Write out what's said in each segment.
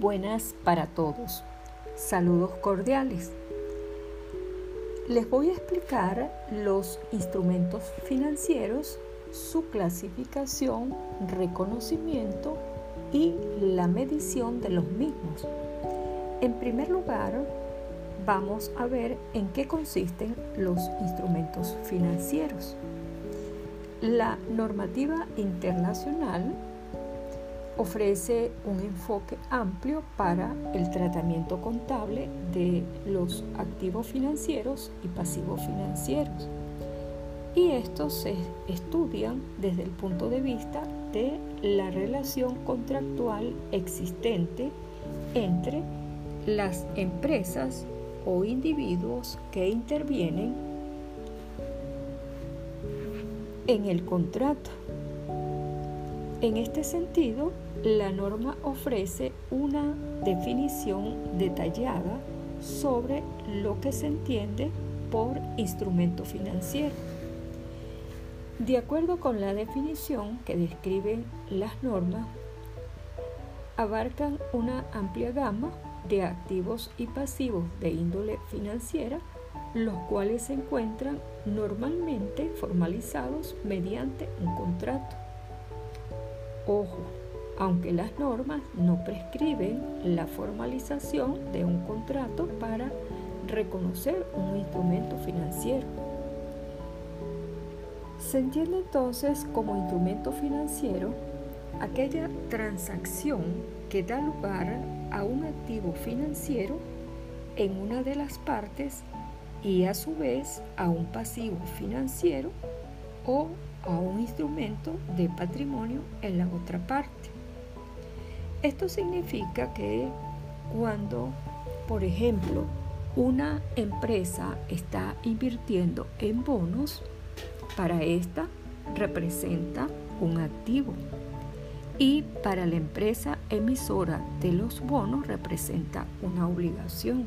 buenas para todos. Saludos cordiales. Les voy a explicar los instrumentos financieros, su clasificación, reconocimiento y la medición de los mismos. En primer lugar, vamos a ver en qué consisten los instrumentos financieros. La normativa internacional ofrece un enfoque amplio para el tratamiento contable de los activos financieros y pasivos financieros. Y estos se estudian desde el punto de vista de la relación contractual existente entre las empresas o individuos que intervienen en el contrato. En este sentido, la norma ofrece una definición detallada sobre lo que se entiende por instrumento financiero. De acuerdo con la definición que describen las normas, abarcan una amplia gama de activos y pasivos de índole financiera, los cuales se encuentran normalmente formalizados mediante un contrato. Ojo, aunque las normas no prescriben la formalización de un contrato para reconocer un instrumento financiero. Se entiende entonces como instrumento financiero aquella transacción que da lugar a un activo financiero en una de las partes y a su vez a un pasivo financiero o a un instrumento de patrimonio en la otra parte. Esto significa que cuando, por ejemplo, una empresa está invirtiendo en bonos, para esta representa un activo y para la empresa emisora de los bonos representa una obligación,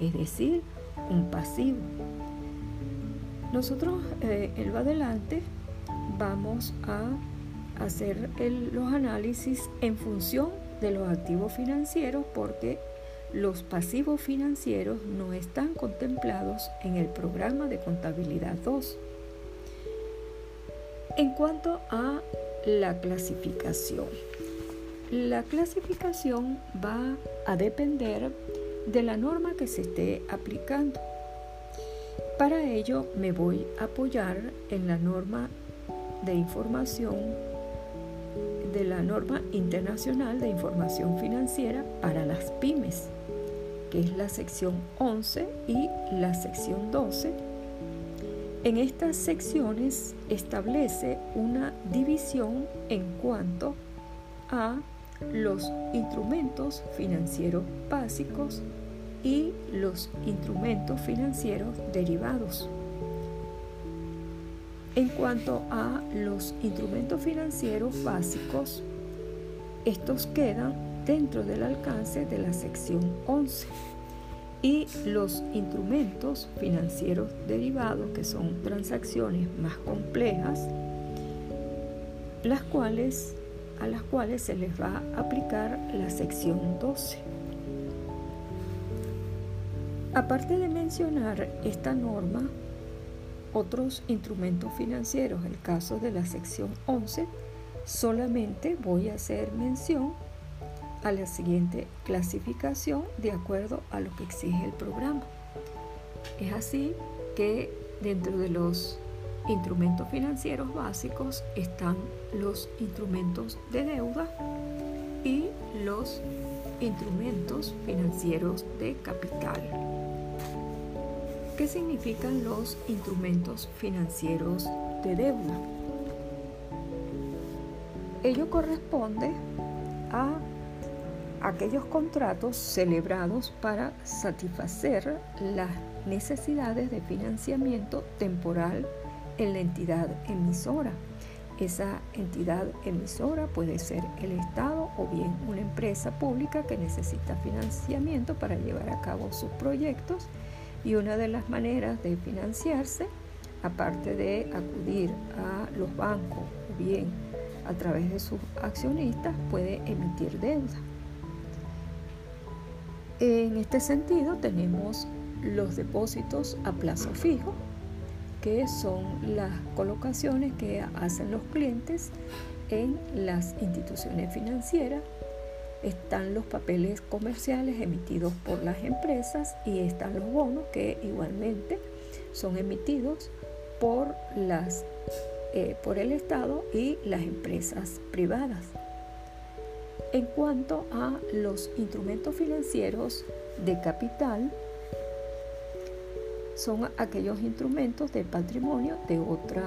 es decir, un pasivo. Nosotros, eh, el va adelante, vamos a hacer los análisis en función de los activos financieros porque los pasivos financieros no están contemplados en el programa de contabilidad 2. En cuanto a la clasificación, la clasificación va a depender de la norma que se esté aplicando. Para ello me voy a apoyar en la norma de información de la norma internacional de información financiera para las pymes, que es la sección 11 y la sección 12. En estas secciones establece una división en cuanto a los instrumentos financieros básicos y los instrumentos financieros derivados. En cuanto a los instrumentos financieros básicos, estos quedan dentro del alcance de la sección 11 y los instrumentos financieros derivados, que son transacciones más complejas, las cuales, a las cuales se les va a aplicar la sección 12. Aparte de mencionar esta norma, otros instrumentos financieros, el caso de la sección 11, solamente voy a hacer mención a la siguiente clasificación de acuerdo a lo que exige el programa. Es así que dentro de los instrumentos financieros básicos están los instrumentos de deuda y los instrumentos financieros de capital. ¿Qué significan los instrumentos financieros de deuda? Ello corresponde a aquellos contratos celebrados para satisfacer las necesidades de financiamiento temporal en la entidad emisora. Esa entidad emisora puede ser el Estado o bien una empresa pública que necesita financiamiento para llevar a cabo sus proyectos y una de las maneras de financiarse, aparte de acudir a los bancos o bien a través de sus accionistas, puede emitir deuda. En este sentido tenemos los depósitos a plazo fijo, que son las colocaciones que hacen los clientes en las instituciones financieras. Están los papeles comerciales emitidos por las empresas y están los bonos que igualmente son emitidos por, las, eh, por el Estado y las empresas privadas. En cuanto a los instrumentos financieros de capital, son aquellos instrumentos de patrimonio de otra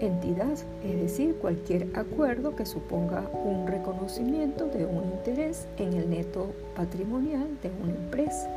entidad, es decir, cualquier acuerdo que suponga un reconocimiento de un interés en el neto patrimonial de una empresa.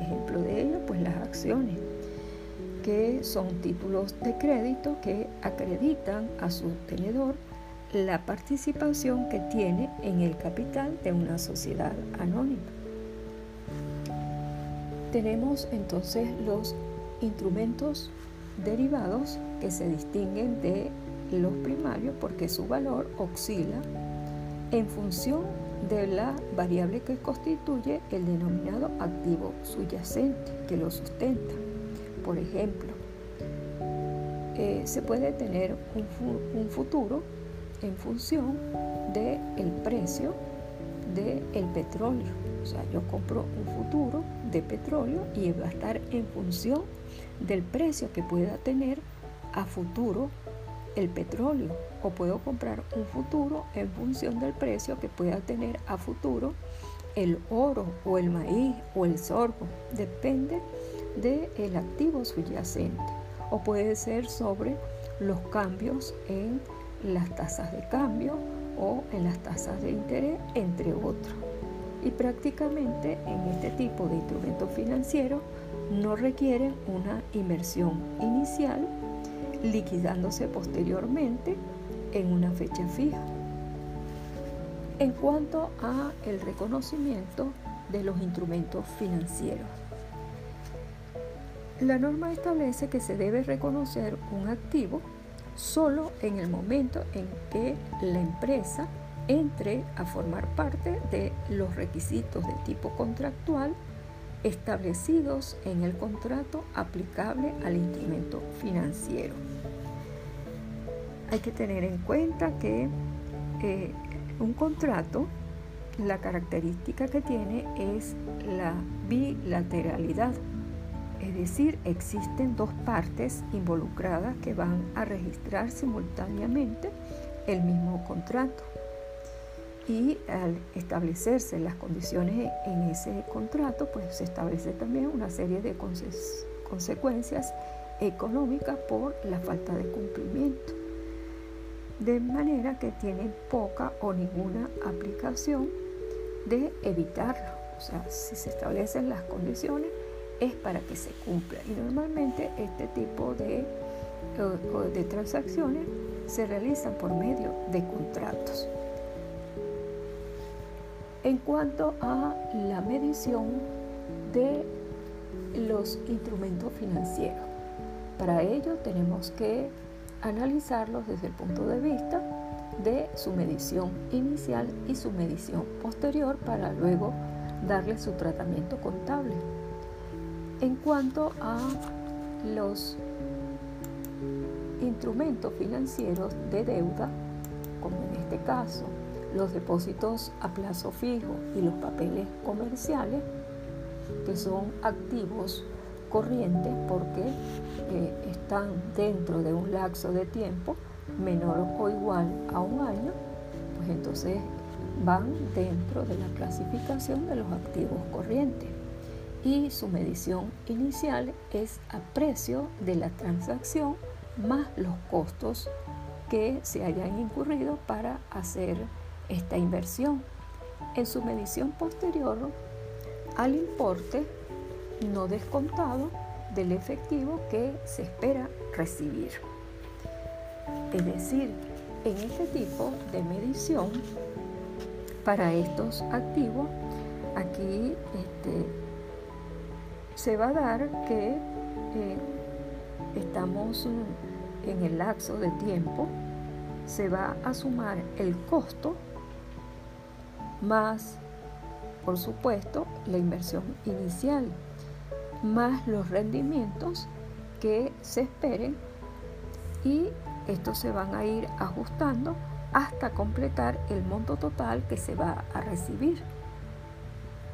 Ejemplo de ello, pues las acciones, que son títulos de crédito que acreditan a su tenedor la participación que tiene en el capital de una sociedad anónima. Tenemos entonces los instrumentos derivados que se distinguen de los primarios porque su valor oscila en función de la variable que constituye el denominado activo subyacente que lo sustenta. Por ejemplo, eh, se puede tener un, futuro en función del el precio del petróleo. O sea, yo compro un futuro de petróleo y va a estar en función del precio que pueda tener a futuro el petróleo o puedo comprar un futuro en función del precio que pueda tener a futuro el oro o el maíz o el sorgo. Depende del activo subyacente o puede ser sobre los cambios en las tasas de cambio o en las tasas de interés, entre otros. Y prácticamente en este tipo de instrumentos financieros no requieren una inversión inicial, liquidándose posteriormente en una fecha fija. En cuanto a el reconocimiento de los instrumentos financieros, la norma establece que se debe reconocer un activo solo en el momento en que la empresa entre a formar parte de los requisitos de tipo contractual establecidos en el contrato aplicable al instrumento financiero. Hay que tener en cuenta que eh, un contrato, la característica que tiene es la bilateralidad, es decir, existen dos partes involucradas que van a registrar simultáneamente el mismo contrato y al establecerse las condiciones en ese contrato, pues se establece también una serie de consecuencias económicas por la falta de cumplimiento. De manera que tienen poca o ninguna aplicación de evitarlo. O sea, si se establecen las condiciones es para que se cumpla. Y normalmente este tipo de, de transacciones se realizan por medio de contratos. En cuanto a la medición de los instrumentos financieros, para ello tenemos que analizarlos desde el punto de vista de su medición inicial y su medición posterior para luego darle su tratamiento contable. En cuanto a los instrumentos financieros de deuda, como en este caso los depósitos a plazo fijo y los papeles comerciales, que son activos corrientes porque eh, están dentro de un lapso de tiempo menor o igual a un año, pues entonces van dentro de la clasificación de los activos corrientes. Y su medición inicial es a precio de la transacción más los costos que se hayan incurrido para hacer esta inversión en su medición posterior al importe no descontado del efectivo que se espera recibir. Es decir, en este tipo de medición para estos activos, aquí este, se va a dar que eh, estamos en el lapso de tiempo, se va a sumar el costo más por supuesto, la inversión inicial, más los rendimientos que se esperen y estos se van a ir ajustando hasta completar el monto total que se va a recibir.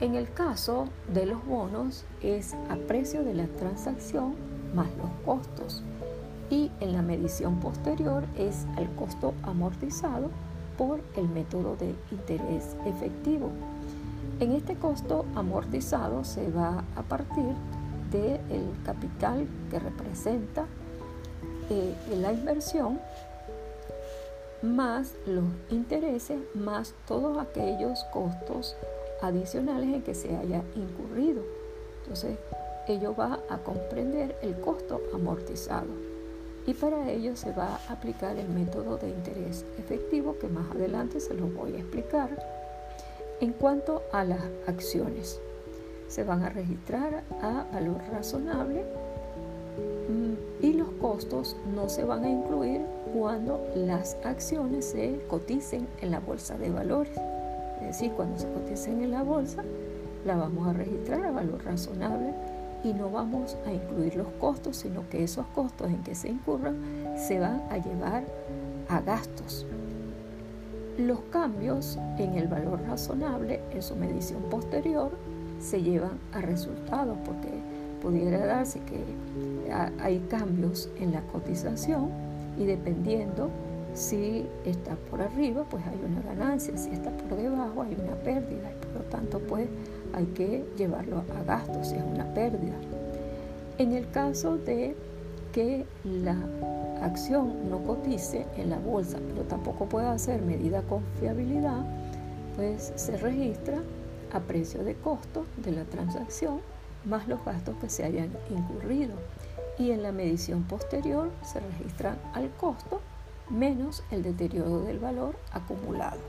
En el caso de los bonos es a precio de la transacción más los costos y en la medición posterior es al costo amortizado por el método de interés efectivo. En este costo amortizado se va a partir del capital que representa eh, la inversión más los intereses más todos aquellos costos adicionales en que se haya incurrido. Entonces, ello va a comprender el costo amortizado y para ello se va a aplicar el método de interés efectivo que más adelante se los voy a explicar. En cuanto a las acciones, se van a registrar a valor razonable mm, y los costos no se van a incluir cuando las acciones se coticen en la bolsa de valores. Es decir, cuando se coticen en la bolsa, la vamos a registrar a valor razonable y no vamos a incluir los costos, sino que esos costos en que se incurran se van a llevar a gastos. Los cambios en el valor razonable en su medición posterior se llevan a resultados porque pudiera darse que hay cambios en la cotización y dependiendo si está por arriba, pues hay una ganancia, si está por debajo, hay una pérdida y por lo tanto, pues hay que llevarlo a gasto si es una pérdida. En el caso de que la acción no cotice en la bolsa, pero tampoco pueda ser medida con fiabilidad, pues se registra a precio de costo de la transacción más los gastos que se hayan incurrido. Y en la medición posterior se registran al costo menos el deterioro del valor acumulado.